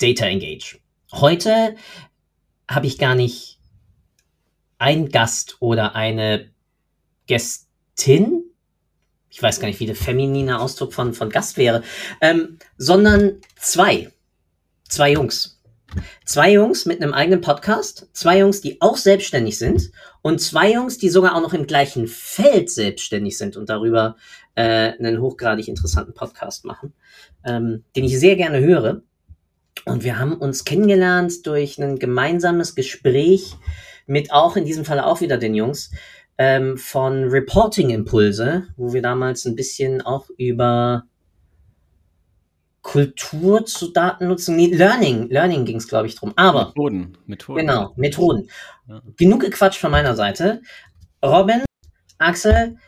Data Engage. Heute habe ich gar nicht einen Gast oder eine Gästin, ich weiß gar nicht, wie der feminine Ausdruck von, von Gast wäre, ähm, sondern zwei. Zwei Jungs. Zwei Jungs mit einem eigenen Podcast, zwei Jungs, die auch selbstständig sind und zwei Jungs, die sogar auch noch im gleichen Feld selbstständig sind und darüber äh, einen hochgradig interessanten Podcast machen, ähm, den ich sehr gerne höre. Und wir haben uns kennengelernt durch ein gemeinsames Gespräch mit auch in diesem Fall auch wieder den Jungs ähm, von Reporting Impulse, wo wir damals ein bisschen auch über Kultur zu Datennutzung, nee, Learning, Learning ging es, glaube ich, drum. Aber Methoden, Methoden. Genau, Methoden. Ja. Genug gequatscht von meiner Seite. Robin, Axel,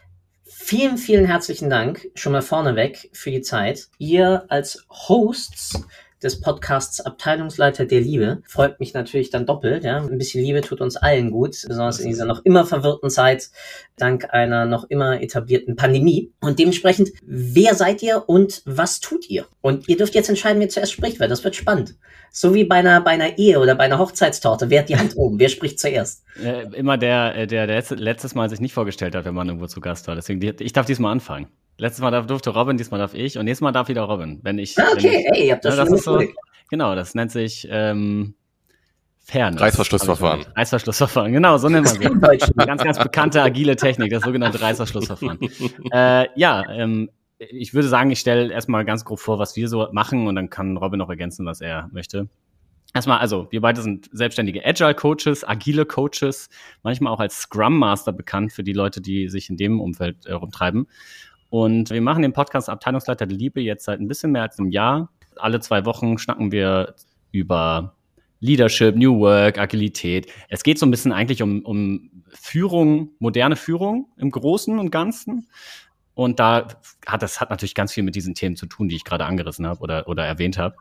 vielen, vielen herzlichen Dank schon mal vorneweg für die Zeit. Ihr als Hosts des Podcasts Abteilungsleiter der Liebe. Freut mich natürlich dann doppelt. Ja? Ein bisschen Liebe tut uns allen gut, besonders in dieser noch immer verwirrten Zeit, dank einer noch immer etablierten Pandemie. Und dementsprechend, wer seid ihr und was tut ihr? Und ihr dürft jetzt entscheiden, wer zuerst spricht, weil das wird spannend. So wie bei einer, bei einer Ehe oder bei einer Hochzeitstorte. Wer hat die Hand oben? Wer spricht zuerst? Äh, immer der, der, der letztes Mal sich nicht vorgestellt hat, wenn man irgendwo zu Gast war. Deswegen, ich darf diesmal anfangen. Letztes Mal darf, durfte Robin, diesmal darf ich und nächstes Mal darf wieder Robin. Wenn ich, ah, okay, wenn ich, ey, ihr habt das, ja, das ist so, Genau, das nennt sich ähm, Fairness. Reißverschlussverfahren. Reißverschlussverfahren, genau, so nennen wir es. ganz, ganz bekannte agile Technik, das sogenannte Reißverschlussverfahren. äh, ja, ähm, ich würde sagen, ich stelle erstmal ganz grob vor, was wir so machen und dann kann Robin noch ergänzen, was er möchte. Erstmal, also wir beide sind selbstständige Agile Coaches, agile Coaches, manchmal auch als Scrum Master bekannt für die Leute, die sich in dem Umfeld äh, rumtreiben. Und wir machen den Podcast Abteilungsleiter der Liebe jetzt seit ein bisschen mehr als einem Jahr. Alle zwei Wochen schnacken wir über Leadership, New Work, Agilität. Es geht so ein bisschen eigentlich um, um Führung, moderne Führung im Großen und Ganzen. Und da hat das hat natürlich ganz viel mit diesen Themen zu tun, die ich gerade angerissen habe oder, oder erwähnt habe.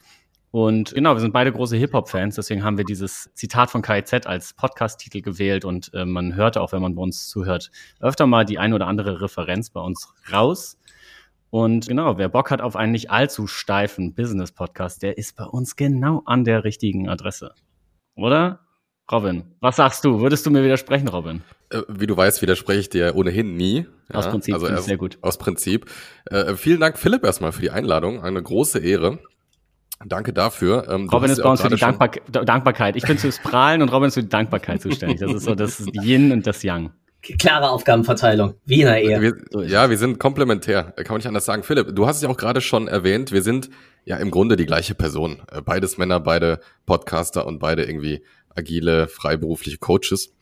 Und genau, wir sind beide große Hip-Hop-Fans, deswegen haben wir dieses Zitat von KIZ als Podcast-Titel gewählt und äh, man hörte auch, wenn man bei uns zuhört, öfter mal die ein oder andere Referenz bei uns raus. Und genau, wer Bock hat auf einen nicht allzu steifen Business-Podcast, der ist bei uns genau an der richtigen Adresse. Oder? Robin, was sagst du? Würdest du mir widersprechen, Robin? Äh, wie du weißt, widerspreche ich dir ohnehin nie. Aus ja, Prinzip, also sehr gut. Aus Prinzip. Äh, vielen Dank, Philipp, erstmal für die Einladung. Eine große Ehre. Danke dafür. Ähm, Robin ist bei uns für die Dankbar Dankbarkeit. Ich bin fürs Prahlen und Robin ist für die Dankbarkeit zuständig. Das ist so das Yin und das Yang. Klare Aufgabenverteilung, wie in der Ehe. Wir, ja, wir sind komplementär, kann man nicht anders sagen. Philipp, du hast es ja auch gerade schon erwähnt, wir sind ja im Grunde die gleiche Person. Äh, beides Männer, beide Podcaster und beide irgendwie agile, freiberufliche Coaches.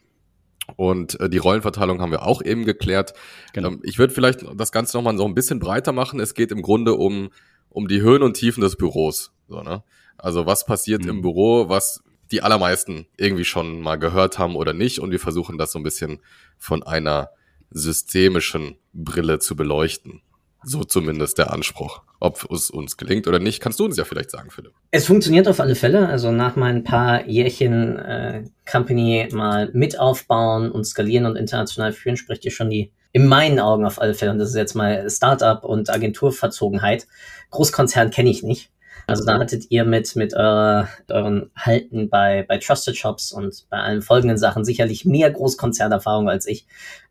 Und äh, die Rollenverteilung haben wir auch eben geklärt. Genau. Ähm, ich würde vielleicht das Ganze nochmal so ein bisschen breiter machen. Es geht im Grunde um um die Höhen und Tiefen des Büros. So, ne? Also was passiert mhm. im Büro, was die allermeisten irgendwie schon mal gehört haben oder nicht. Und wir versuchen das so ein bisschen von einer systemischen Brille zu beleuchten. So zumindest der Anspruch. Ob es uns gelingt oder nicht, kannst du uns ja vielleicht sagen, Philipp. Es funktioniert auf alle Fälle. Also nach meinen paar Jährchen äh, Company mal mit aufbauen und skalieren und international führen, spricht ihr schon die, in meinen Augen auf alle Fälle, und das ist jetzt mal Startup und Agenturverzogenheit, Großkonzern kenne ich nicht. Also da hattet ihr mit, mit eurer, euren Halten bei, bei Trusted Shops und bei allen folgenden Sachen sicherlich mehr Großkonzernerfahrung als ich.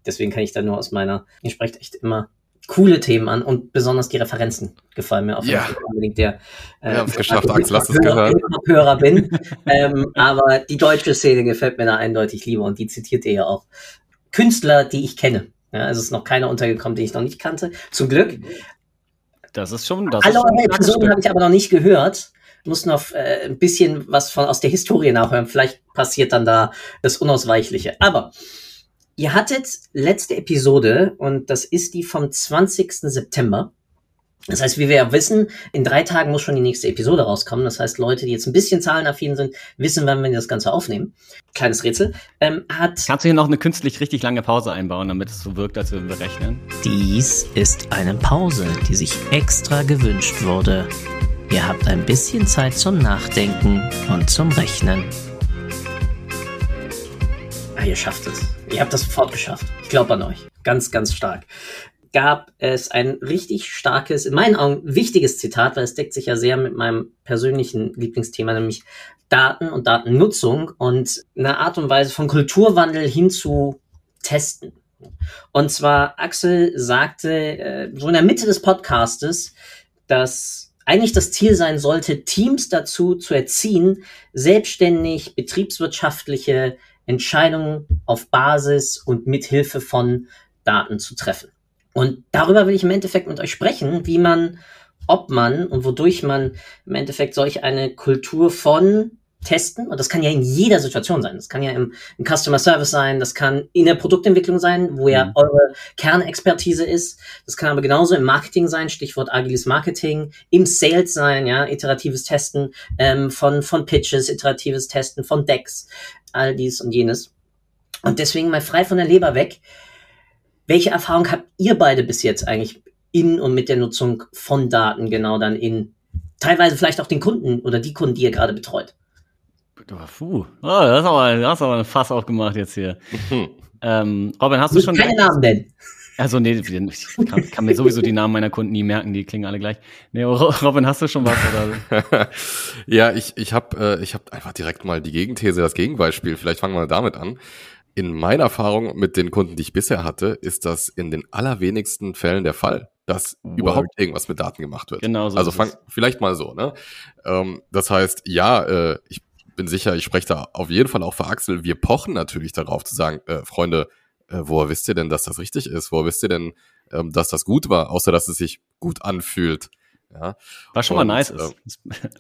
Deswegen kann ich da nur aus meiner, ihr sprecht echt immer coole Themen an und besonders die Referenzen gefallen mir auch ja. unbedingt der äh, ja, geschafft, Axel, lass es gehört. Hörer bin. ähm, aber die deutsche Szene gefällt mir da eindeutig lieber und die zitiert ihr ja auch. Künstler, die ich kenne. Ja, also es ist noch keiner untergekommen, den ich noch nicht kannte. Zum Glück. Das ist schon. Das Alle eure Personen habe ich aber noch nicht gehört. Muss noch äh, ein bisschen was von aus der Historie nachhören. Vielleicht passiert dann da das Unausweichliche. Aber ihr hattet letzte Episode und das ist die vom 20. September. Das heißt, wie wir ja wissen, in drei Tagen muss schon die nächste Episode rauskommen. Das heißt, Leute, die jetzt ein bisschen zahlenaffin sind, wissen, wann wir das Ganze aufnehmen. Kleines Rätsel. Ähm, hat Kannst du hier noch eine künstlich richtig lange Pause einbauen, damit es so wirkt, als würden wir rechnen? Dies ist eine Pause, die sich extra gewünscht wurde. Ihr habt ein bisschen Zeit zum Nachdenken und zum Rechnen. Ah, ihr schafft es. Ihr habt das sofort geschafft. Ich glaube an euch. Ganz, ganz stark gab es ein richtig starkes, in meinen Augen wichtiges Zitat, weil es deckt sich ja sehr mit meinem persönlichen Lieblingsthema, nämlich Daten und Datennutzung und eine Art und Weise von Kulturwandel hin zu testen. Und zwar Axel sagte äh, so in der Mitte des Podcastes, dass eigentlich das Ziel sein sollte, Teams dazu zu erziehen, selbstständig betriebswirtschaftliche Entscheidungen auf Basis und mithilfe von Daten zu treffen. Und darüber will ich im Endeffekt mit euch sprechen, wie man, ob man und wodurch man im Endeffekt solch eine Kultur von testen, und das kann ja in jeder Situation sein. Das kann ja im, im Customer Service sein, das kann in der Produktentwicklung sein, wo ja mhm. eure Kernexpertise ist. Das kann aber genauso im Marketing sein, Stichwort agiles Marketing, im Sales sein, ja, iteratives Testen ähm, von, von Pitches, iteratives Testen von Decks, all dies und jenes. Und deswegen mal frei von der Leber weg. Welche Erfahrung habt ihr beide bis jetzt eigentlich in und mit der Nutzung von Daten genau dann in teilweise vielleicht auch den Kunden oder die Kunden, die ihr gerade betreut? Puh, oh, das, ist aber, das ist aber ein Fass aufgemacht jetzt hier. ähm, Robin, hast du, schon. Keine Namen nennen. Also nee, ich kann, kann, mir sowieso die Namen meiner Kunden nie merken, die klingen alle gleich. Nee, Robin, hast du schon was? Oder? ja, ich, ich habe äh, ich hab einfach direkt mal die Gegenthese, das Gegenbeispiel. Vielleicht fangen wir damit an. In meiner Erfahrung mit den Kunden, die ich bisher hatte, ist das in den allerwenigsten Fällen der Fall, dass Word. überhaupt irgendwas mit Daten gemacht wird. Genau so. Also fang, vielleicht mal so, ne? Ähm, das heißt, ja, äh, ich bin sicher, ich spreche da auf jeden Fall auch für Axel. Wir pochen natürlich darauf zu sagen, äh, Freunde, äh, woher wisst ihr denn, dass das richtig ist? Woher wisst ihr denn, ähm, dass das gut war, außer dass es sich gut anfühlt? Ja. Was schon Und, mal nice ist.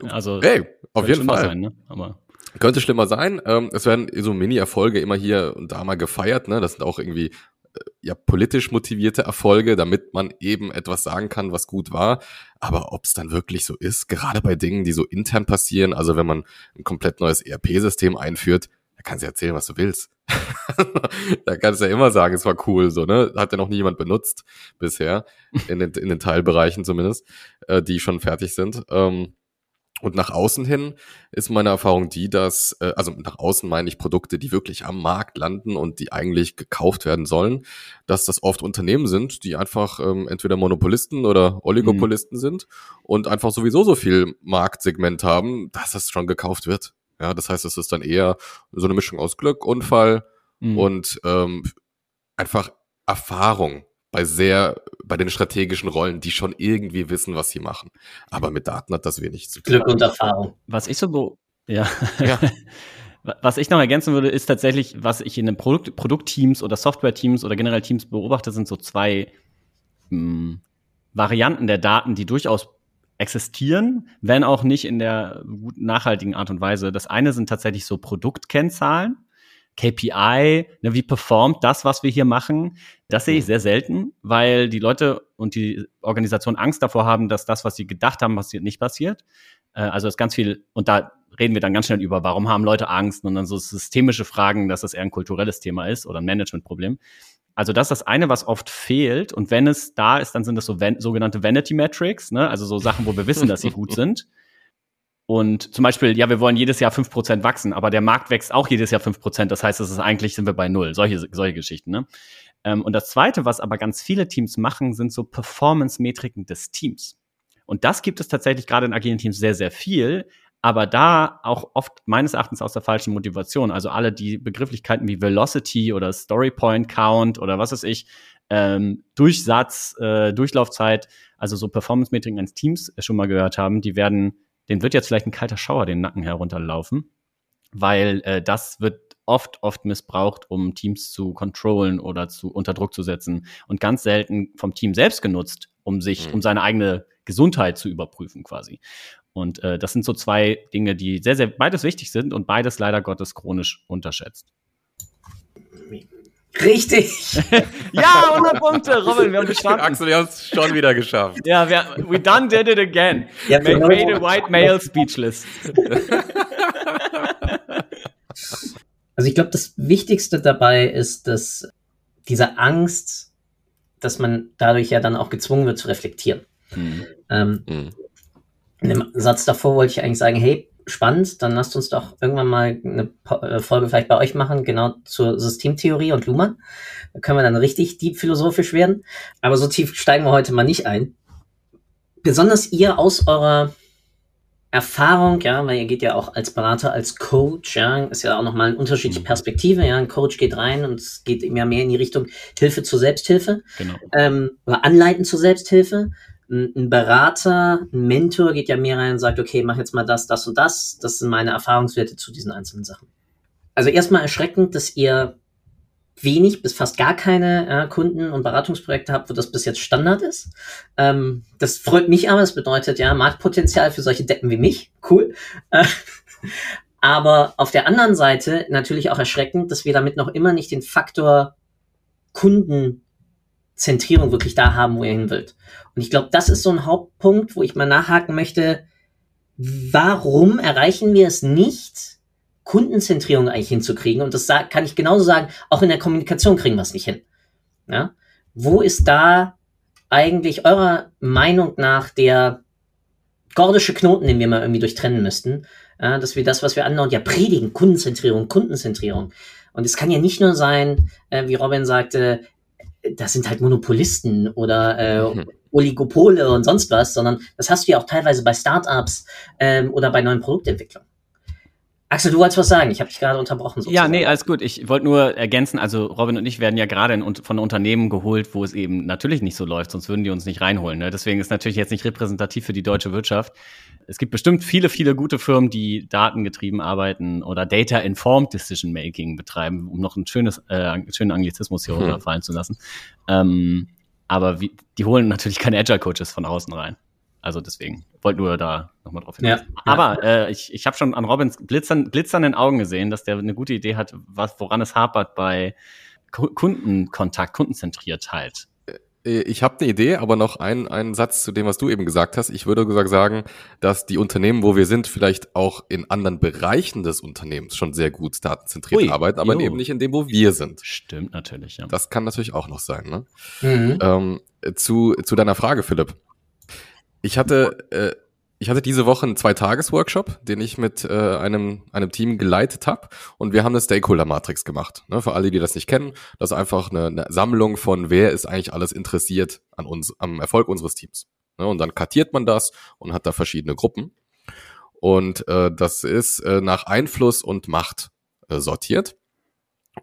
Äh, also, hey, auf jeden Fall. Sein, ne? Aber könnte schlimmer sein. Ähm, es werden so Mini-Erfolge immer hier und da mal gefeiert. Ne? Das sind auch irgendwie äh, ja politisch motivierte Erfolge, damit man eben etwas sagen kann, was gut war. Aber ob es dann wirklich so ist, gerade bei Dingen, die so intern passieren, also wenn man ein komplett neues ERP-System einführt, da kannst du erzählen, was du willst. da kannst du ja immer sagen, es war cool, so, ne? Hat ja noch nie jemand benutzt bisher, in den, in den Teilbereichen zumindest, äh, die schon fertig sind. Ähm, und nach außen hin ist meine Erfahrung die, dass, äh, also nach außen meine ich Produkte, die wirklich am Markt landen und die eigentlich gekauft werden sollen, dass das oft Unternehmen sind, die einfach ähm, entweder Monopolisten oder Oligopolisten mhm. sind und einfach sowieso so viel Marktsegment haben, dass das schon gekauft wird. Ja, das heißt, es ist dann eher so eine Mischung aus Glück, Unfall mhm. und ähm, einfach Erfahrung bei sehr, bei den strategischen Rollen, die schon irgendwie wissen, was sie machen. Aber mit Daten hat das wenig zu tun. Glück und Erfahrung. Was ich so, ja. ja. Was ich noch ergänzen würde, ist tatsächlich, was ich in den Produkt Produktteams oder Software-Teams oder generell Teams beobachte, sind so zwei mh, hm, Varianten der Daten, die durchaus existieren, wenn auch nicht in der guten, nachhaltigen Art und Weise. Das eine sind tatsächlich so Produktkennzahlen. KPI, ne, wie performt das, was wir hier machen, das sehe ich sehr selten, weil die Leute und die Organisation Angst davor haben, dass das, was sie gedacht haben, passiert, nicht passiert. Äh, also ist ganz viel, und da reden wir dann ganz schnell über, warum haben Leute Angst und dann so systemische Fragen, dass das eher ein kulturelles Thema ist oder ein Managementproblem. Also das ist das eine, was oft fehlt. Und wenn es da ist, dann sind das so sogenannte Vanity Metrics, ne? also so Sachen, wo wir wissen, dass sie gut sind. Und zum Beispiel, ja, wir wollen jedes Jahr fünf Prozent wachsen, aber der Markt wächst auch jedes Jahr fünf Prozent. Das heißt, es ist eigentlich sind wir bei null. Solche, solche Geschichten. Ne? Ähm, und das Zweite, was aber ganz viele Teams machen, sind so Performance-Metriken des Teams. Und das gibt es tatsächlich gerade in agilen Teams sehr, sehr viel, aber da auch oft meines Erachtens aus der falschen Motivation. Also alle die Begrifflichkeiten wie Velocity oder Story Point Count oder was weiß ich, ähm, Durchsatz, äh, Durchlaufzeit, also so Performance-Metriken eines Teams schon mal gehört haben, die werden den wird jetzt vielleicht ein kalter Schauer den Nacken herunterlaufen, weil äh, das wird oft, oft missbraucht, um Teams zu controllen oder zu unter Druck zu setzen und ganz selten vom Team selbst genutzt, um sich, mhm. um seine eigene Gesundheit zu überprüfen quasi. Und äh, das sind so zwei Dinge, die sehr, sehr beides wichtig sind und beides leider Gottes chronisch unterschätzt. Richtig. ja, 100 Punkte, Robin, wir haben bestanden. Axel, wir haben es schon wieder geschafft. Ja, wir, we done did it again. Ja, Made, made a white male speechless. Also ich glaube, das Wichtigste dabei ist, dass diese Angst, dass man dadurch ja dann auch gezwungen wird zu reflektieren. Mhm. Ähm, mhm. In dem Satz davor wollte ich eigentlich sagen, hey, spannend, dann lasst uns doch irgendwann mal eine äh, Folge vielleicht bei euch machen, genau zur Systemtheorie und Luhmann. Da können wir dann richtig deep philosophisch werden. Aber so tief steigen wir heute mal nicht ein. Besonders ihr aus eurer Erfahrung, ja, weil ihr geht ja auch als Berater, als Coach, ja, ist ja auch nochmal eine unterschiedliche mhm. Perspektive, ja, ein Coach geht rein und es geht immer mehr in die Richtung Hilfe zur Selbsthilfe, genau. ähm, oder Anleiten zur Selbsthilfe. Ein, Berater, ein Mentor geht ja mehr rein und sagt, okay, mach jetzt mal das, das und das, das sind meine Erfahrungswerte zu diesen einzelnen Sachen. Also erstmal erschreckend, dass ihr wenig bis fast gar keine äh, Kunden- und Beratungsprojekte habt, wo das bis jetzt Standard ist. Ähm, das freut mich aber, das bedeutet ja Marktpotenzial für solche Deppen wie mich. Cool. Äh, aber auf der anderen Seite natürlich auch erschreckend, dass wir damit noch immer nicht den Faktor Kundenzentrierung wirklich da haben, wo ihr hin wollt. Und ich glaube, das ist so ein Hauptpunkt, wo ich mal nachhaken möchte, warum erreichen wir es nicht, Kundenzentrierung eigentlich hinzukriegen. Und das kann ich genauso sagen, auch in der Kommunikation kriegen wir es nicht hin. Ja? Wo ist da eigentlich eurer Meinung nach der gordische Knoten, den wir mal irgendwie durchtrennen müssten? Ja, dass wir das, was wir andauernd ja predigen, Kundenzentrierung, Kundenzentrierung. Und es kann ja nicht nur sein, äh, wie Robin sagte, das sind halt Monopolisten oder äh, mhm. Oligopole und sonst was, sondern das hast du ja auch teilweise bei Startups ähm, oder bei neuen Produktentwicklungen. Axel, du wolltest was sagen. Ich habe dich gerade unterbrochen. Sozusagen. Ja, nee, alles gut. Ich wollte nur ergänzen, also Robin und ich werden ja gerade von Unternehmen geholt, wo es eben natürlich nicht so läuft, sonst würden die uns nicht reinholen. Ne? Deswegen ist natürlich jetzt nicht repräsentativ für die deutsche Wirtschaft. Es gibt bestimmt viele, viele gute Firmen, die datengetrieben arbeiten oder Data-Informed Decision Making betreiben, um noch ein schönes, äh, einen schönen Anglizismus hier hm. runterfallen zu lassen. Ähm, aber wie, die holen natürlich keine Agile-Coaches von außen rein. Also deswegen wollte nur da nochmal drauf hinweisen. Ja, Aber äh, ich, ich habe schon an Robins blitzern, blitzernden Augen gesehen, dass der eine gute Idee hat, was, woran es hapert bei Kundenkontakt, Kundenzentriertheit. Äh, ich habe eine Idee, aber noch ein, einen Satz zu dem, was du eben gesagt hast. Ich würde gesagt sagen, dass die Unternehmen, wo wir sind, vielleicht auch in anderen Bereichen des Unternehmens schon sehr gut datenzentriert Ui, arbeiten, aber jo. eben nicht in dem, wo wir sind. Stimmt natürlich, ja. Das kann natürlich auch noch sein. Ne? Mhm. Ähm, zu, zu deiner Frage, Philipp. Ich hatte, äh, ich hatte diese Woche einen Zwei-Tages-Workshop, den ich mit äh, einem, einem Team geleitet habe und wir haben eine Stakeholder-Matrix gemacht. Ne, für alle, die das nicht kennen, das ist einfach eine, eine Sammlung von, wer ist eigentlich alles interessiert an uns, am Erfolg unseres Teams. Ne, und dann kartiert man das und hat da verschiedene Gruppen. Und äh, das ist äh, nach Einfluss und Macht äh, sortiert.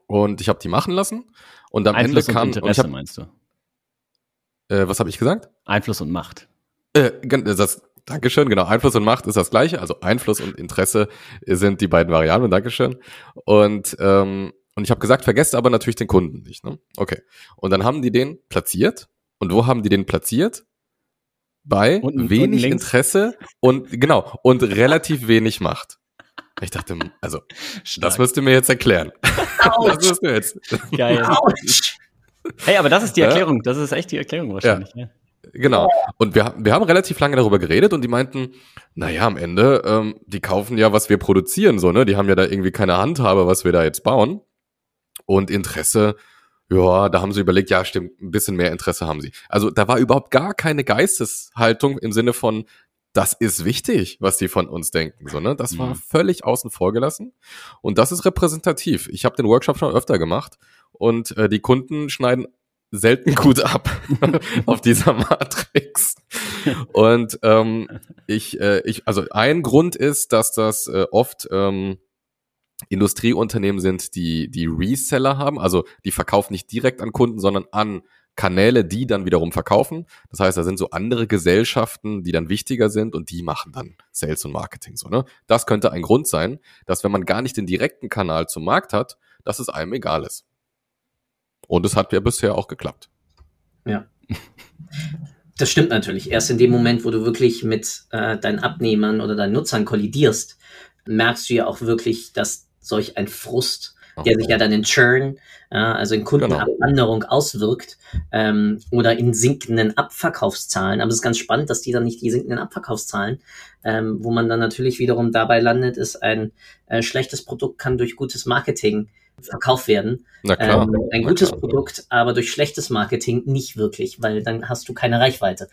Und ich habe die machen lassen. Und am Einfluss Ende kam. Und Interesse, und hab, meinst du? Äh, was habe ich gesagt? Einfluss und Macht. Äh, das, Dankeschön, genau. Einfluss und Macht ist das gleiche. Also Einfluss und Interesse sind die beiden Variablen. Dankeschön. Und, ähm, und ich habe gesagt, vergesst aber natürlich den Kunden nicht. Ne? Okay. Und dann haben die den platziert. Und wo haben die den platziert? Bei unten, wenig unten Interesse und genau und relativ wenig Macht. Ich dachte, also Stark. das müsst ihr mir jetzt erklären. das müsst ihr jetzt. Geil. Hey, aber das ist die Erklärung. Das ist echt die Erklärung wahrscheinlich. Ja. ja. Genau. Und wir, wir haben relativ lange darüber geredet und die meinten, naja, am Ende, ähm, die kaufen ja, was wir produzieren, so, ne? Die haben ja da irgendwie keine Handhabe, was wir da jetzt bauen. Und Interesse, ja, da haben sie überlegt, ja, stimmt, ein bisschen mehr Interesse haben sie. Also da war überhaupt gar keine Geisteshaltung im Sinne von, das ist wichtig, was die von uns denken. So, ne? Das war mhm. völlig außen vor gelassen. Und das ist repräsentativ. Ich habe den Workshop schon öfter gemacht und äh, die Kunden schneiden selten gut ab auf dieser Matrix. Und ähm, ich, äh, ich, also ein Grund ist, dass das äh, oft ähm, Industrieunternehmen sind, die die Reseller haben, also die verkaufen nicht direkt an Kunden, sondern an Kanäle, die dann wiederum verkaufen. Das heißt, da sind so andere Gesellschaften, die dann wichtiger sind und die machen dann Sales und Marketing so, ne? Das könnte ein Grund sein, dass wenn man gar nicht den direkten Kanal zum Markt hat, dass es einem egal ist. Und es hat ja bisher auch geklappt. Ja. Das stimmt natürlich. Erst in dem Moment, wo du wirklich mit äh, deinen Abnehmern oder deinen Nutzern kollidierst, merkst du ja auch wirklich, dass solch ein Frust der sich ja dann in Churn, ja, also in Kundenabwanderung genau. auswirkt ähm, oder in sinkenden Abverkaufszahlen. Aber es ist ganz spannend, dass die dann nicht die sinkenden Abverkaufszahlen, ähm, wo man dann natürlich wiederum dabei landet, ist ein äh, schlechtes Produkt kann durch gutes Marketing verkauft werden. Na klar. Ähm, ein gutes. Produkt, aber durch schlechtes Marketing nicht wirklich, weil dann hast du keine Reichweite.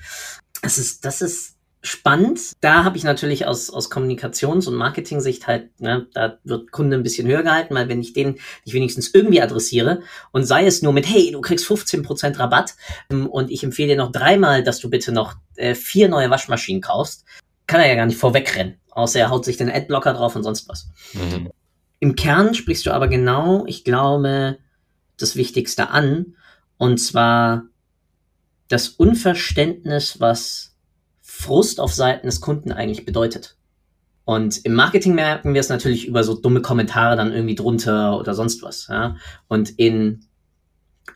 Das ist, das ist spannend. Da habe ich natürlich aus, aus Kommunikations- und Marketing-Sicht halt, ne, da wird Kunde ein bisschen höher gehalten, weil wenn ich den nicht wenigstens irgendwie adressiere und sei es nur mit, hey, du kriegst 15% Rabatt ähm, und ich empfehle dir noch dreimal, dass du bitte noch äh, vier neue Waschmaschinen kaufst, kann er ja gar nicht vorwegrennen, außer er haut sich den Adblocker drauf und sonst was. Mhm. Im Kern sprichst du aber genau, ich glaube, das Wichtigste an, und zwar das Unverständnis, was Frust auf Seiten des Kunden eigentlich bedeutet. Und im Marketing merken wir es natürlich über so dumme Kommentare dann irgendwie drunter oder sonst was. Ja? Und in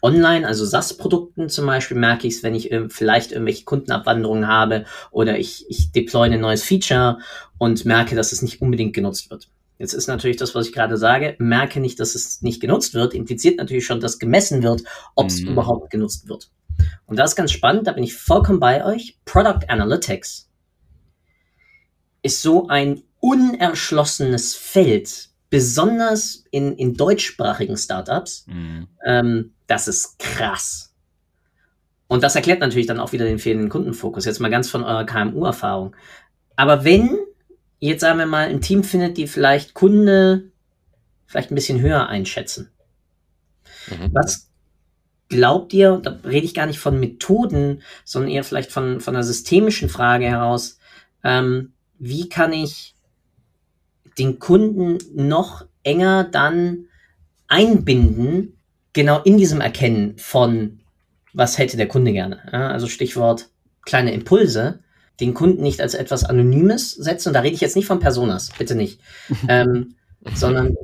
Online, also SaaS-Produkten zum Beispiel, merke ich es, wenn ich vielleicht irgendwelche Kundenabwanderungen habe oder ich, ich deploy ein neues Feature und merke, dass es nicht unbedingt genutzt wird. Jetzt ist natürlich das, was ich gerade sage, merke nicht, dass es nicht genutzt wird, impliziert natürlich schon, dass gemessen wird, ob es mhm. überhaupt genutzt wird. Und das ist ganz spannend, da bin ich vollkommen bei euch. Product Analytics ist so ein unerschlossenes Feld, besonders in, in deutschsprachigen Startups. Mhm. Ähm, das ist krass. Und das erklärt natürlich dann auch wieder den fehlenden Kundenfokus. Jetzt mal ganz von eurer KMU-Erfahrung. Aber wenn jetzt sagen wir mal ein Team findet, die vielleicht Kunde vielleicht ein bisschen höher einschätzen, mhm. was glaubt ihr, da rede ich gar nicht von Methoden, sondern eher vielleicht von, von einer systemischen Frage heraus, ähm, wie kann ich den Kunden noch enger dann einbinden, genau in diesem Erkennen von, was hätte der Kunde gerne. Ja, also Stichwort kleine Impulse, den Kunden nicht als etwas Anonymes setzen, und da rede ich jetzt nicht von Personas, bitte nicht, ähm, sondern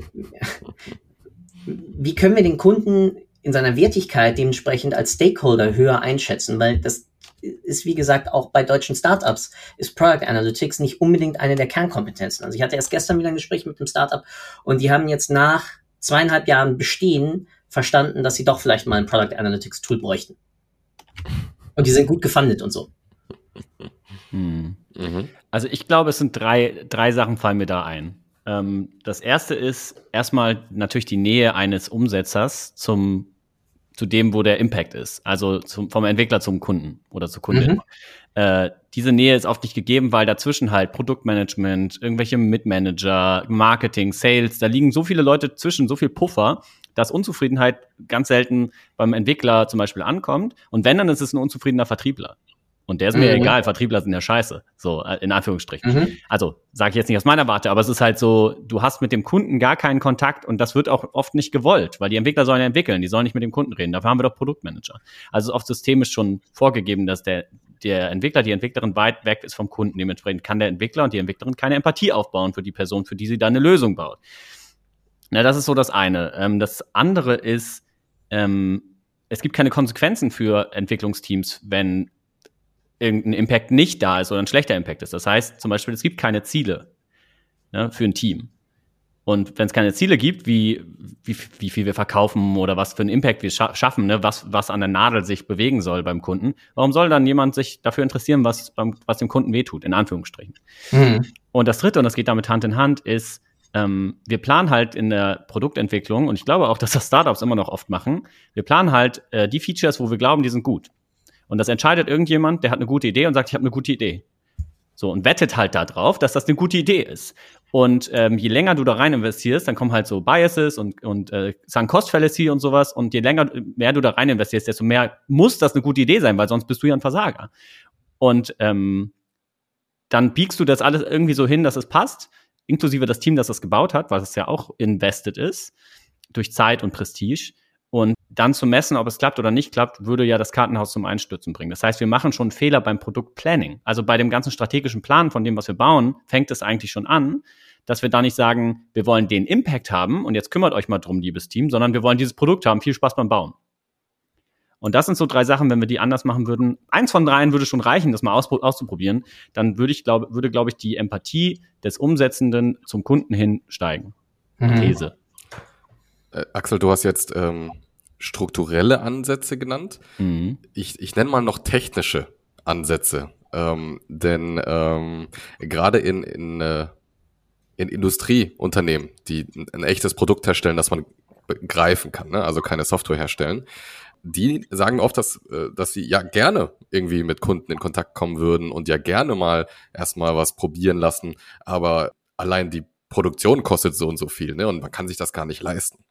wie können wir den Kunden in seiner Wertigkeit dementsprechend als Stakeholder höher einschätzen, weil das ist, wie gesagt, auch bei deutschen Startups ist Product Analytics nicht unbedingt eine der Kernkompetenzen. Also ich hatte erst gestern wieder ein Gespräch mit einem Startup und die haben jetzt nach zweieinhalb Jahren Bestehen verstanden, dass sie doch vielleicht mal ein Product Analytics Tool bräuchten. Und die sind gut gefundet und so. Hm. Mhm. Also ich glaube, es sind drei, drei Sachen fallen mir da ein. Ähm, das erste ist erstmal natürlich die Nähe eines Umsetzers zum zu dem, wo der Impact ist. Also zum, vom Entwickler zum Kunden oder zur Kundin. Mhm. Äh, diese Nähe ist oft nicht gegeben, weil dazwischen halt Produktmanagement, irgendwelche Mitmanager, Marketing, Sales, da liegen so viele Leute zwischen, so viel Puffer, dass Unzufriedenheit ganz selten beim Entwickler zum Beispiel ankommt. Und wenn, dann ist es ein unzufriedener Vertriebler. Und der ist mir mhm. egal, Vertriebler sind ja scheiße, so äh, in Anführungsstrichen. Mhm. Also sage ich jetzt nicht aus meiner Warte, aber es ist halt so, du hast mit dem Kunden gar keinen Kontakt und das wird auch oft nicht gewollt, weil die Entwickler sollen ja entwickeln, die sollen nicht mit dem Kunden reden. Dafür haben wir doch Produktmanager. Also ist oft systemisch schon vorgegeben, dass der der Entwickler, die Entwicklerin weit weg ist vom Kunden. Dementsprechend kann der Entwickler und die Entwicklerin keine Empathie aufbauen für die Person, für die sie da eine Lösung baut. Na, das ist so das eine. Ähm, das andere ist, ähm, es gibt keine Konsequenzen für Entwicklungsteams, wenn irgendein Impact nicht da ist oder ein schlechter Impact ist. Das heißt zum Beispiel, es gibt keine Ziele ne, für ein Team. Und wenn es keine Ziele gibt, wie, wie, wie viel wir verkaufen oder was für einen Impact wir scha schaffen, ne, was, was an der Nadel sich bewegen soll beim Kunden, warum soll dann jemand sich dafür interessieren, was, beim, was dem Kunden wehtut, in Anführungsstrichen? Mhm. Und das dritte, und das geht damit Hand in Hand, ist, ähm, wir planen halt in der Produktentwicklung, und ich glaube auch, dass das Startups immer noch oft machen, wir planen halt äh, die Features, wo wir glauben, die sind gut. Und das entscheidet irgendjemand, der hat eine gute Idee und sagt, ich habe eine gute Idee. So, und wettet halt darauf, dass das eine gute Idee ist. Und ähm, je länger du da rein investierst, dann kommen halt so Biases und, und äh, Sunk Cost Fallacy und sowas. Und je länger, mehr du da rein investierst, desto mehr muss das eine gute Idee sein, weil sonst bist du ja ein Versager. Und ähm, dann biegst du das alles irgendwie so hin, dass es passt, inklusive das Team, das das gebaut hat, weil es ja auch invested ist, durch Zeit und Prestige. Und dann zu messen, ob es klappt oder nicht klappt, würde ja das Kartenhaus zum Einstürzen bringen. Das heißt, wir machen schon Fehler beim Produktplanning. Also bei dem ganzen strategischen Plan von dem, was wir bauen, fängt es eigentlich schon an, dass wir da nicht sagen, wir wollen den Impact haben und jetzt kümmert euch mal drum, liebes Team, sondern wir wollen dieses Produkt haben. Viel Spaß beim Bauen. Und das sind so drei Sachen, wenn wir die anders machen würden. Eins von dreien würde schon reichen, das mal auszuprobieren. Dann würde ich glaube, würde glaube ich die Empathie des Umsetzenden zum Kunden hin steigen. Mhm. These. Äh, Axel, du hast jetzt ähm, strukturelle Ansätze genannt. Mhm. Ich, ich nenne mal noch technische Ansätze. Ähm, denn ähm, gerade in, in, äh, in Industrieunternehmen, die ein, echtes Produkt herstellen, das man greifen kann, ne? also keine Software herstellen, die sagen oft, dass, äh, dass sie ja gerne irgendwie mit Kunden in Kontakt kommen würden und ja gerne mal erstmal was probieren lassen, aber allein die Produktion kostet so und so viel, ne? Und man kann sich das gar nicht leisten.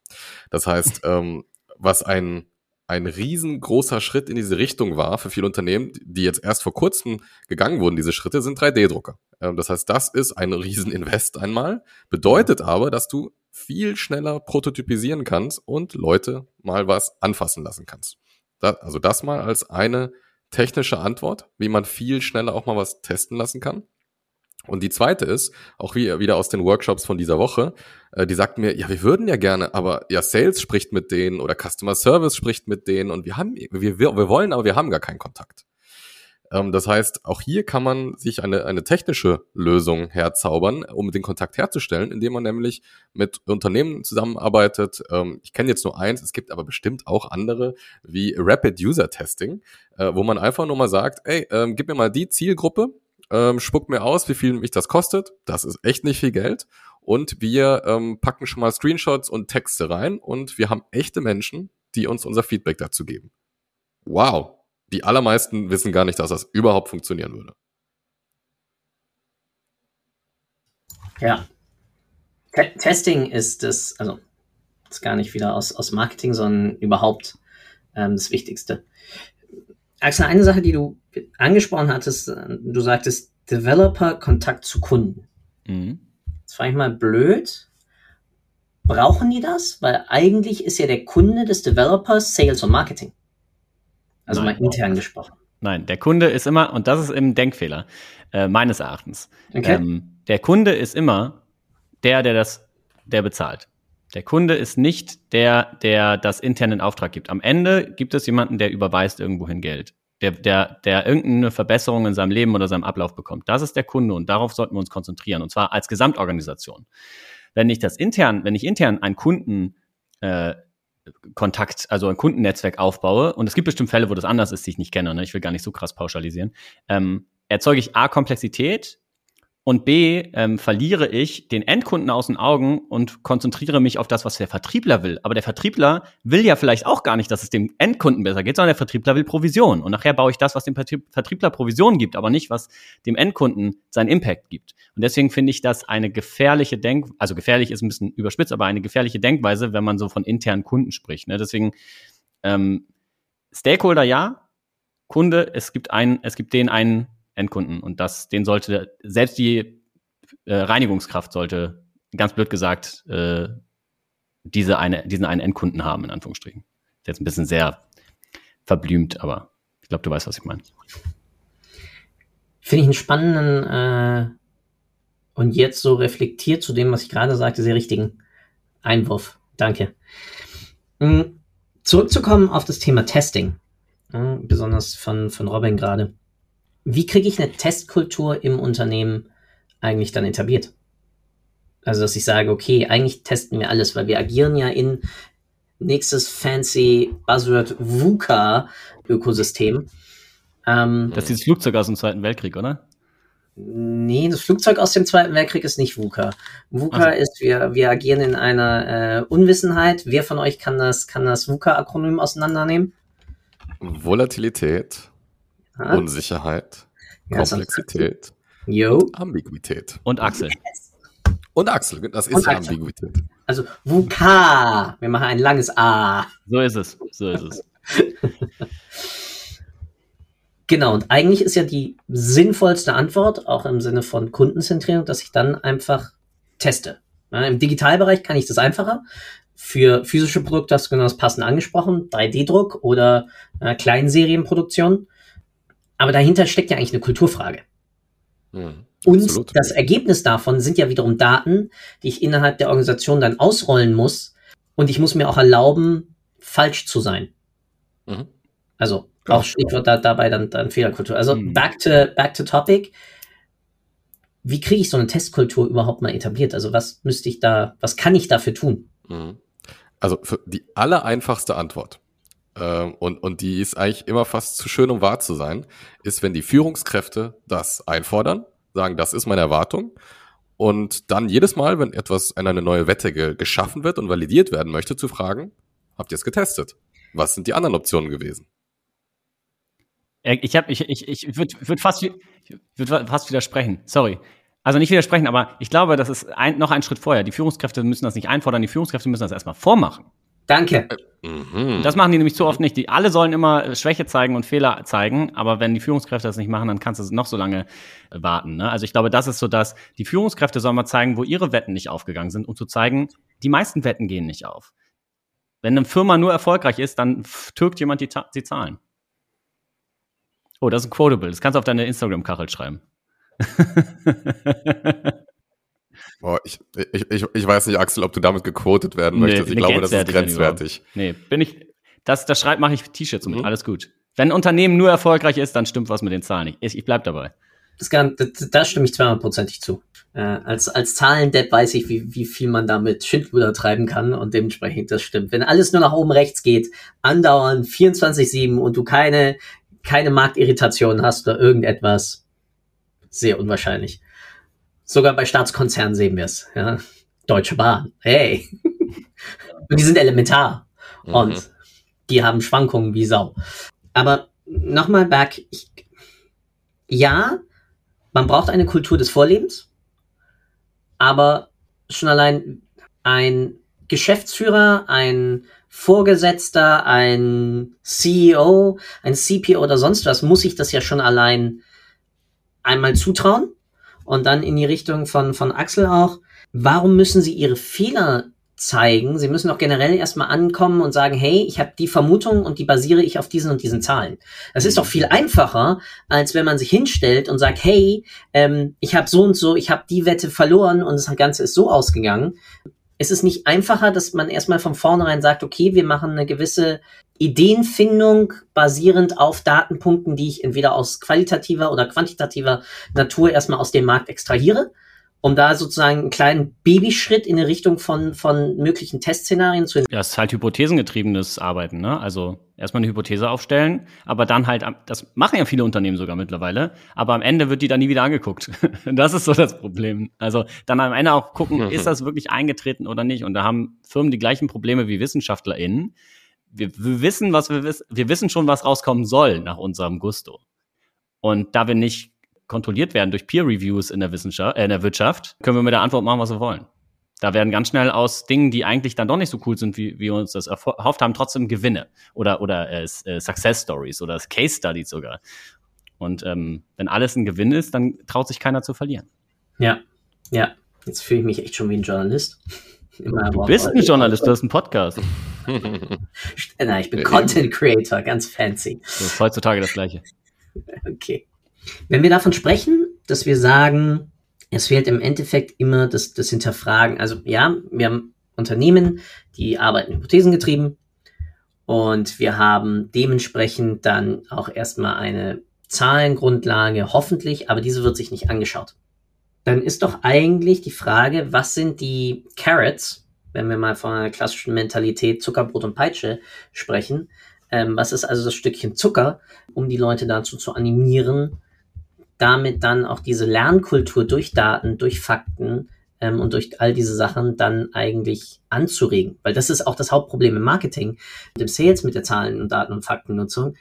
Das heißt, ähm, was ein ein riesengroßer Schritt in diese Richtung war für viele Unternehmen, die jetzt erst vor kurzem gegangen wurden, diese Schritte, sind 3D-Drucker. Ähm, das heißt, das ist ein Rieseninvest einmal, bedeutet aber, dass du viel schneller prototypisieren kannst und Leute mal was anfassen lassen kannst. Das, also das mal als eine technische Antwort, wie man viel schneller auch mal was testen lassen kann. Und die zweite ist, auch wie, wieder aus den Workshops von dieser Woche, äh, die sagt mir, ja, wir würden ja gerne, aber ja, Sales spricht mit denen oder Customer Service spricht mit denen und wir haben, wir, wir, wir wollen, aber wir haben gar keinen Kontakt. Ähm, das heißt, auch hier kann man sich eine, eine technische Lösung herzaubern, um den Kontakt herzustellen, indem man nämlich mit Unternehmen zusammenarbeitet. Ähm, ich kenne jetzt nur eins, es gibt aber bestimmt auch andere, wie Rapid User Testing, äh, wo man einfach nur mal sagt, ey, ähm, gib mir mal die Zielgruppe, ähm, spuckt mir aus, wie viel mich das kostet. Das ist echt nicht viel Geld. Und wir ähm, packen schon mal Screenshots und Texte rein und wir haben echte Menschen, die uns unser Feedback dazu geben. Wow. Die allermeisten wissen gar nicht, dass das überhaupt funktionieren würde. Ja. T Testing ist das, also ist gar nicht wieder aus, aus Marketing, sondern überhaupt ähm, das Wichtigste. Axel, eine Sache, die du angesprochen hattest, du sagtest Developer-Kontakt zu Kunden. Mhm. Das war ich mal blöd. Brauchen die das? Weil eigentlich ist ja der Kunde des Developers Sales und Marketing. Also Nein. mal intern gesprochen. Nein, der Kunde ist immer, und das ist im Denkfehler, äh, meines Erachtens. Okay. Ähm, der Kunde ist immer der, der das, der bezahlt. Der Kunde ist nicht der, der das intern in Auftrag gibt. Am Ende gibt es jemanden, der überweist irgendwohin Geld. Der, der, der irgendeine Verbesserung in seinem Leben oder seinem Ablauf bekommt. Das ist der Kunde und darauf sollten wir uns konzentrieren. Und zwar als Gesamtorganisation. Wenn ich das intern, wenn ich intern einen Kunden äh, Kontakt, also ein Kundennetzwerk aufbaue, und es gibt bestimmt Fälle, wo das anders ist, die ich nicht kenne, ne? ich will gar nicht so krass pauschalisieren, ähm, erzeuge ich A, Komplexität und B, ähm, verliere ich den Endkunden aus den Augen und konzentriere mich auf das, was der Vertriebler will. Aber der Vertriebler will ja vielleicht auch gar nicht, dass es dem Endkunden besser geht, sondern der Vertriebler will Provision. Und nachher baue ich das, was dem Vertriebler Provision gibt, aber nicht, was dem Endkunden seinen Impact gibt. Und deswegen finde ich das eine gefährliche Denk, also gefährlich ist ein bisschen überspitzt, aber eine gefährliche Denkweise, wenn man so von internen Kunden spricht. Ne? Deswegen ähm, Stakeholder ja, Kunde, es gibt einen, es gibt den einen Endkunden. Und das, den sollte, selbst die äh, Reinigungskraft sollte, ganz blöd gesagt, äh, diese eine, diesen einen Endkunden haben, in Anführungsstrichen. Ist jetzt ein bisschen sehr verblümt, aber ich glaube, du weißt, was ich meine. Finde ich einen spannenden äh, und jetzt so reflektiert zu dem, was ich gerade sagte, sehr richtigen Einwurf. Danke. Mhm. Zurückzukommen auf das Thema Testing, äh, besonders von, von Robin gerade wie kriege ich eine Testkultur im Unternehmen eigentlich dann etabliert? Also, dass ich sage, okay, eigentlich testen wir alles, weil wir agieren ja in nächstes fancy Buzzword VUCA-Ökosystem. Ähm, das ist dieses Flugzeug aus dem Zweiten Weltkrieg, oder? Nee, das Flugzeug aus dem Zweiten Weltkrieg ist nicht VUCA. VUCA also. ist, wir, wir agieren in einer äh, Unwissenheit. Wer von euch kann das, kann das VUCA-Akronym auseinandernehmen? Volatilität. Ja. Unsicherheit, ja, Komplexität, Yo. Ambiguität. Und Axel. Und Axel, das ist ja Ambiguität. Also VUCA. Wir machen ein langes A. So ist es. So ist es. genau, und eigentlich ist ja die sinnvollste Antwort, auch im Sinne von Kundenzentrierung, dass ich dann einfach teste. Ja, Im Digitalbereich kann ich das einfacher. Für physische Produkte hast du genau das passend angesprochen, 3D-Druck oder äh, Kleinserienproduktion. Aber dahinter steckt ja eigentlich eine Kulturfrage. Mhm, und absolut. das Ergebnis davon sind ja wiederum Daten, die ich innerhalb der Organisation dann ausrollen muss. Und ich muss mir auch erlauben, falsch zu sein. Mhm. Also ja, auch Stichwort da, dabei dann, dann Fehlerkultur. Also mhm. back, to, back to topic. Wie kriege ich so eine Testkultur überhaupt mal etabliert? Also was müsste ich da, was kann ich dafür tun? Mhm. also die allereinfachste Antwort, äh, und, und die ist eigentlich immer fast zu schön, um wahr zu sein, ist, wenn die Führungskräfte das einfordern, sagen, das ist meine Erwartung, und dann jedes Mal, wenn etwas, eine neue Wette ge geschaffen wird und validiert werden möchte, zu fragen, habt ihr es getestet? Was sind die anderen Optionen gewesen? Äh, ich habe, ich, ich, ich würde würd fast, würd fast widersprechen. Sorry. Also nicht widersprechen, aber ich glaube, das ist ein, noch ein Schritt vorher. Die Führungskräfte müssen das nicht einfordern, die Führungskräfte müssen das erstmal vormachen. Danke. Mhm. Das machen die nämlich zu oft nicht. Die alle sollen immer Schwäche zeigen und Fehler zeigen, aber wenn die Führungskräfte das nicht machen, dann kannst du noch so lange äh, warten. Ne? Also ich glaube, das ist so, dass die Führungskräfte sollen mal zeigen, wo ihre Wetten nicht aufgegangen sind, um zu zeigen, die meisten Wetten gehen nicht auf. Wenn eine Firma nur erfolgreich ist, dann türkt jemand die, die Zahlen. Oh, das ist ein Quotable. Das kannst du auf deine Instagram-Kachel schreiben. Boah, ich, ich, ich, ich weiß nicht, Axel, ob du damit gequotet werden nee, möchtest. Ich glaube, das ist grenzwertig. Nee, bin ich. Das, das schreibt, mache ich T-Shirts mit. Mhm. Alles gut. Wenn ein Unternehmen nur erfolgreich ist, dann stimmt was mit den Zahlen nicht. Ich, ich bleib dabei. Das, kann, das, da stimme ich 200%ig zu. Äh, als, als Zahlendepp weiß ich, wie, wie viel man damit Schindluder treiben kann und dementsprechend das stimmt. Wenn alles nur nach oben rechts geht, andauernd 24-7 und du keine, keine Marktirritation hast oder irgendetwas, sehr unwahrscheinlich. Sogar bei Staatskonzernen sehen wir es. Ja? Deutsche Bahn, hey. und die sind elementar. Mhm. Und die haben Schwankungen wie Sau. Aber nochmal back. Ich, ja, man braucht eine Kultur des Vorlebens, aber schon allein ein Geschäftsführer, ein Vorgesetzter, ein CEO, ein CPO oder sonst was, muss ich das ja schon allein einmal zutrauen und dann in die Richtung von, von Axel auch. Warum müssen sie ihre Fehler zeigen? Sie müssen auch generell erstmal ankommen und sagen, hey, ich habe die Vermutung und die basiere ich auf diesen und diesen Zahlen. Das ist doch viel einfacher, als wenn man sich hinstellt und sagt, hey, ähm, ich habe so und so, ich habe die Wette verloren und das Ganze ist so ausgegangen. Es ist nicht einfacher, dass man erstmal von vornherein sagt, okay, wir machen eine gewisse Ideenfindung basierend auf Datenpunkten, die ich entweder aus qualitativer oder quantitativer Natur erstmal aus dem Markt extrahiere, um da sozusagen einen kleinen Babyschritt in die Richtung von, von möglichen Testszenarien zu Ja, es ist halt hypothesengetriebenes Arbeiten, ne? Also erstmal eine Hypothese aufstellen, aber dann halt, das machen ja viele Unternehmen sogar mittlerweile, aber am Ende wird die dann nie wieder angeguckt. das ist so das Problem. Also dann am Ende auch gucken, ist das wirklich eingetreten oder nicht? Und da haben Firmen die gleichen Probleme wie WissenschaftlerInnen, wir, wir wissen, was wir wissen, wir wissen schon, was rauskommen soll nach unserem Gusto. Und da wir nicht kontrolliert werden durch Peer Reviews in der Wissenschaft, äh, in der Wirtschaft, können wir mit der Antwort machen, was wir wollen. Da werden ganz schnell aus Dingen, die eigentlich dann doch nicht so cool sind, wie, wir uns das erhofft haben, trotzdem Gewinne oder oder äh, äh, Success Stories oder Case Studies sogar. Und ähm, wenn alles ein Gewinn ist, dann traut sich keiner zu verlieren. Ja, ja. Jetzt fühle ich mich echt schon wie ein Journalist. Immer du bist ein Journalist, du hast einen Podcast. Nein, ich bin Content Creator, ganz fancy. Das ist heutzutage das Gleiche. Okay. Wenn wir davon sprechen, dass wir sagen, es fehlt im Endeffekt immer das, das Hinterfragen. Also ja, wir haben Unternehmen, die arbeiten hypothesengetrieben und wir haben dementsprechend dann auch erstmal eine Zahlengrundlage, hoffentlich, aber diese wird sich nicht angeschaut. Dann ist doch eigentlich die Frage, was sind die Carrots, wenn wir mal von einer klassischen Mentalität Zuckerbrot und Peitsche sprechen. Ähm, was ist also das Stückchen Zucker, um die Leute dazu zu animieren, damit dann auch diese Lernkultur durch Daten, durch Fakten ähm, und durch all diese Sachen dann eigentlich anzuregen. Weil das ist auch das Hauptproblem im Marketing, mit dem Sales, mit der Zahlen- und Daten- und Faktennutzung.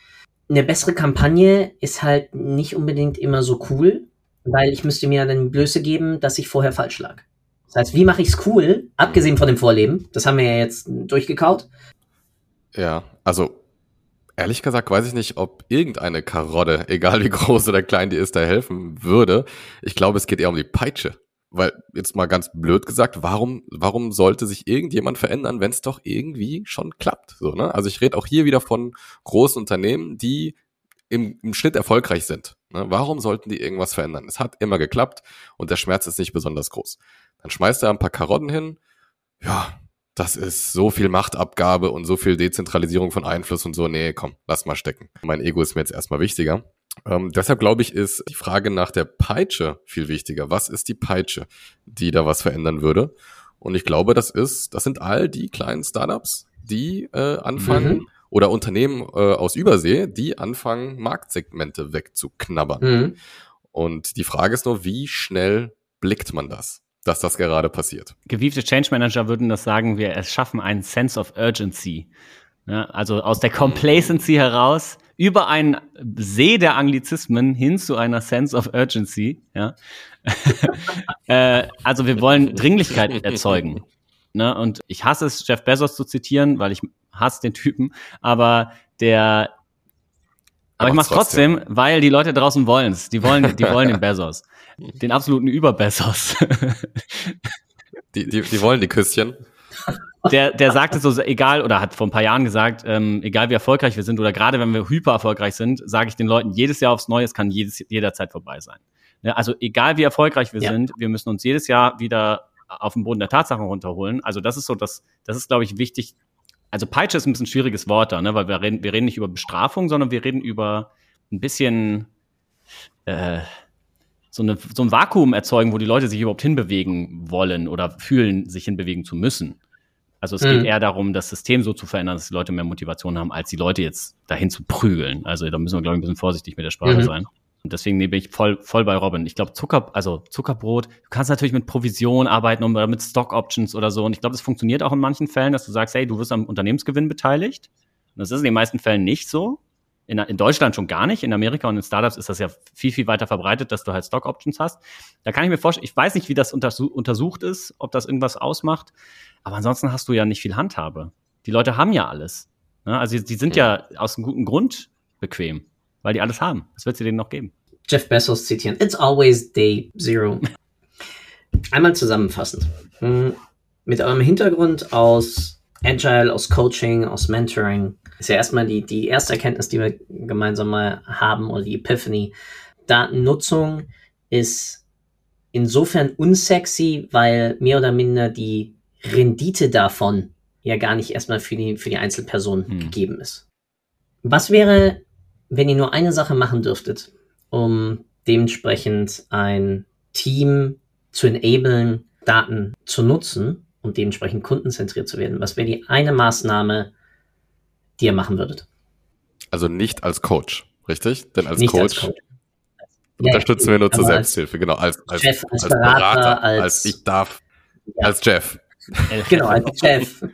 Eine bessere Kampagne ist halt nicht unbedingt immer so cool, weil ich müsste mir dann Blöße geben, dass ich vorher falsch lag. Das heißt, wie mache ich es cool, abgesehen von dem Vorleben? Das haben wir ja jetzt durchgekaut. Ja, also ehrlich gesagt weiß ich nicht, ob irgendeine Karotte, egal wie groß oder klein die ist, da helfen würde. Ich glaube, es geht eher um die Peitsche. Weil, jetzt mal ganz blöd gesagt, warum, warum sollte sich irgendjemand verändern, wenn es doch irgendwie schon klappt? So, ne? Also ich rede auch hier wieder von großen Unternehmen, die im, im Schnitt erfolgreich sind. Ne? Warum sollten die irgendwas verändern? Es hat immer geklappt und der Schmerz ist nicht besonders groß. Dann schmeißt er ein paar Karotten hin. Ja, das ist so viel Machtabgabe und so viel Dezentralisierung von Einfluss und so. Nee, komm, lass mal stecken. Mein Ego ist mir jetzt erstmal wichtiger. Ähm, deshalb glaube ich, ist die Frage nach der Peitsche viel wichtiger. Was ist die Peitsche, die da was verändern würde? Und ich glaube, das ist, das sind all die kleinen Startups, die äh, anfangen mhm. Oder Unternehmen äh, aus Übersee, die anfangen, Marktsegmente wegzuknabbern. Mhm. Und die Frage ist nur, wie schnell blickt man das? dass das gerade passiert. Gewiefte Change Manager würden das sagen, wir erschaffen einen Sense of Urgency. Ja, also aus der Complacency heraus über einen See der Anglizismen hin zu einer Sense of Urgency. Ja. äh, also wir wollen Dringlichkeit erzeugen. Ne? Und ich hasse es, Jeff Bezos zu zitieren, weil ich hasse den Typen, aber der aber ich mach's trotzdem, trotzdem, weil die Leute draußen wollen's. Die wollen, die wollen den Bezos. Den absoluten Über-Bezos. die, die, die wollen die Küsschen der, der sagte so, egal, oder hat vor ein paar Jahren gesagt, ähm, egal wie erfolgreich wir sind oder gerade wenn wir hyper erfolgreich sind, sage ich den Leuten jedes Jahr aufs Neue, es kann jedes, jederzeit vorbei sein. Ja, also egal wie erfolgreich wir ja. sind, wir müssen uns jedes Jahr wieder auf den Boden der Tatsachen runterholen. Also das ist so, das, das ist, glaube ich, wichtig. Also Peitsche ist ein bisschen ein schwieriges Wort da, ne? weil wir reden, wir reden nicht über Bestrafung, sondern wir reden über ein bisschen äh, so, eine, so ein Vakuum erzeugen, wo die Leute sich überhaupt hinbewegen wollen oder fühlen, sich hinbewegen zu müssen. Also es mhm. geht eher darum, das System so zu verändern, dass die Leute mehr Motivation haben, als die Leute jetzt dahin zu prügeln. Also da müssen wir, glaube ich, ein bisschen vorsichtig mit der Sprache mhm. sein. Und deswegen bin ich voll, voll bei Robin. Ich glaube, Zucker, also Zuckerbrot, du kannst natürlich mit Provision arbeiten oder mit Stock Options oder so. Und ich glaube, das funktioniert auch in manchen Fällen, dass du sagst, hey, du wirst am Unternehmensgewinn beteiligt. Und das ist in den meisten Fällen nicht so. In, in, Deutschland schon gar nicht. In Amerika und in Startups ist das ja viel, viel weiter verbreitet, dass du halt Stock Options hast. Da kann ich mir vorstellen, ich weiß nicht, wie das untersucht ist, ob das irgendwas ausmacht. Aber ansonsten hast du ja nicht viel Handhabe. Die Leute haben ja alles. Ne? Also die sind ja. ja aus einem guten Grund bequem, weil die alles haben. Was wird sie denen noch geben? Jeff Bezos zitieren. It's always day zero. Einmal zusammenfassend. Hm, mit eurem Hintergrund aus Agile, aus Coaching, aus Mentoring, ist ja erstmal die, die erste Erkenntnis, die wir gemeinsam mal haben, oder die Epiphany. Datennutzung ist insofern unsexy, weil mehr oder minder die Rendite davon ja gar nicht erstmal für die, für die Einzelperson hm. gegeben ist. Was wäre, wenn ihr nur eine Sache machen dürftet, um dementsprechend ein Team zu enablen, Daten zu nutzen und dementsprechend kundenzentriert zu werden? Was wäre die eine Maßnahme, die ihr machen würdet? Also nicht als Coach, richtig? Denn als nicht Coach, als Coach. unterstützen ja, wir nur zur Selbsthilfe, genau. Als, als, Chef, als, als Berater, Berater, als, als ich darf, ja. als Jeff. genau, als Jeff.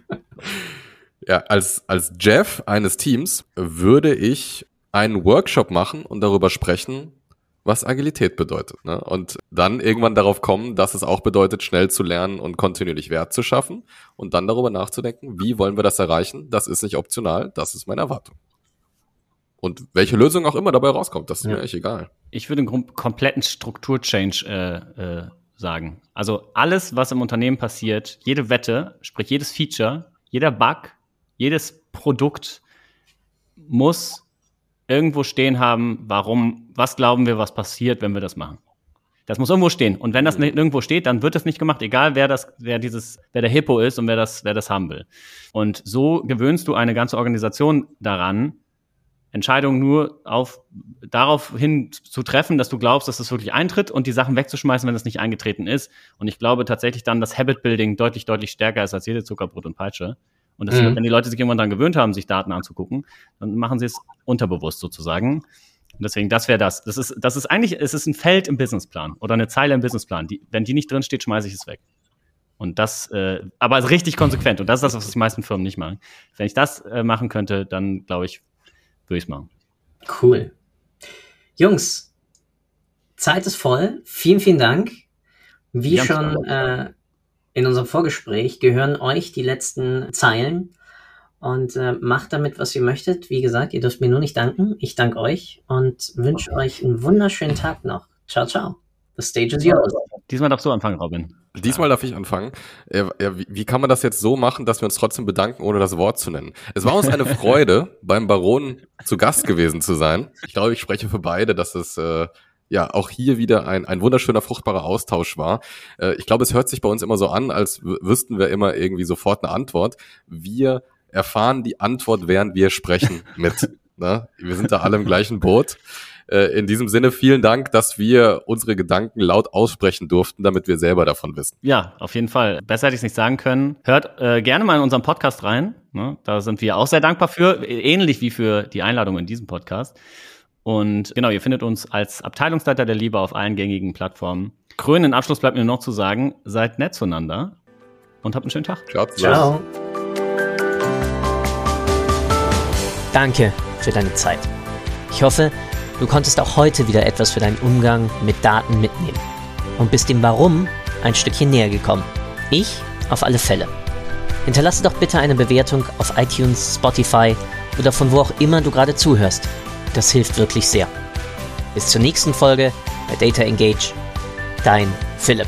Ja, als, als Jeff eines Teams würde ich einen Workshop machen und darüber sprechen, was Agilität bedeutet. Ne? Und dann irgendwann darauf kommen, dass es auch bedeutet, schnell zu lernen und kontinuierlich Wert zu schaffen und dann darüber nachzudenken, wie wollen wir das erreichen? Das ist nicht optional, das ist meine Erwartung. Und welche Lösung auch immer dabei rauskommt, das ist ja. mir echt egal. Ich würde einen kompletten Strukturchange äh, äh, sagen. Also alles, was im Unternehmen passiert, jede Wette, sprich jedes Feature, jeder Bug, jedes Produkt muss irgendwo stehen haben, warum, was glauben wir, was passiert, wenn wir das machen. Das muss irgendwo stehen. Und wenn das nicht irgendwo steht, dann wird das nicht gemacht, egal wer das, wer dieses, wer der Hippo ist und wer das, wer das haben will. Und so gewöhnst du eine ganze Organisation daran, Entscheidungen nur auf, darauf hin zu treffen, dass du glaubst, dass das wirklich eintritt und die Sachen wegzuschmeißen, wenn das nicht eingetreten ist. Und ich glaube tatsächlich dann, dass Habit Building deutlich, deutlich stärker ist als jede Zuckerbrot und Peitsche. Und dass, mhm. wenn die Leute sich irgendwann daran gewöhnt haben, sich Daten anzugucken, dann machen sie es unterbewusst sozusagen. Und deswegen, das wäre das. Das ist, das ist eigentlich, es ist ein Feld im Businessplan oder eine Zeile im Businessplan. Die, wenn die nicht drin steht, schmeiße ich es weg. Und das, äh, aber richtig konsequent. Und das ist das, was die meisten Firmen nicht machen. Wenn ich das äh, machen könnte, dann glaube ich, würde ich es machen. Cool. Jungs, Zeit ist voll. Vielen, vielen Dank. Wie schon äh, in unserem Vorgespräch gehören euch die letzten Zeilen und äh, macht damit, was ihr möchtet. Wie gesagt, ihr dürft mir nur nicht danken. Ich danke euch und wünsche euch einen wunderschönen Tag noch. Ciao, ciao. The stage is yours. Diesmal darfst du anfangen, Robin. Diesmal darf ich anfangen. Ja, wie, wie kann man das jetzt so machen, dass wir uns trotzdem bedanken, ohne das Wort zu nennen? Es war uns eine Freude, beim Baron zu Gast gewesen zu sein. Ich glaube, ich spreche für beide, dass es äh, ja auch hier wieder ein, ein wunderschöner, fruchtbarer Austausch war. Äh, ich glaube, es hört sich bei uns immer so an, als wüssten wir immer irgendwie sofort eine Antwort. Wir erfahren die Antwort, während wir sprechen mit Ne? Wir sind da alle im gleichen Boot. Äh, in diesem Sinne vielen Dank, dass wir unsere Gedanken laut aussprechen durften, damit wir selber davon wissen. Ja, auf jeden Fall. Besser hätte ich es nicht sagen können. Hört äh, gerne mal in unseren Podcast rein. Ne? Da sind wir auch sehr dankbar für, ähnlich wie für die Einladung in diesem Podcast. Und genau, ihr findet uns als Abteilungsleiter der Liebe auf allen gängigen Plattformen. Krönenden Abschluss bleibt mir noch zu sagen, seid nett zueinander und habt einen schönen Tag. Ciao. Ciao. Danke für deine Zeit. Ich hoffe, Du konntest auch heute wieder etwas für deinen Umgang mit Daten mitnehmen und bist dem Warum ein Stückchen näher gekommen. Ich auf alle Fälle. Hinterlasse doch bitte eine Bewertung auf iTunes, Spotify oder von wo auch immer du gerade zuhörst. Das hilft wirklich sehr. Bis zur nächsten Folge bei Data Engage. Dein Philipp.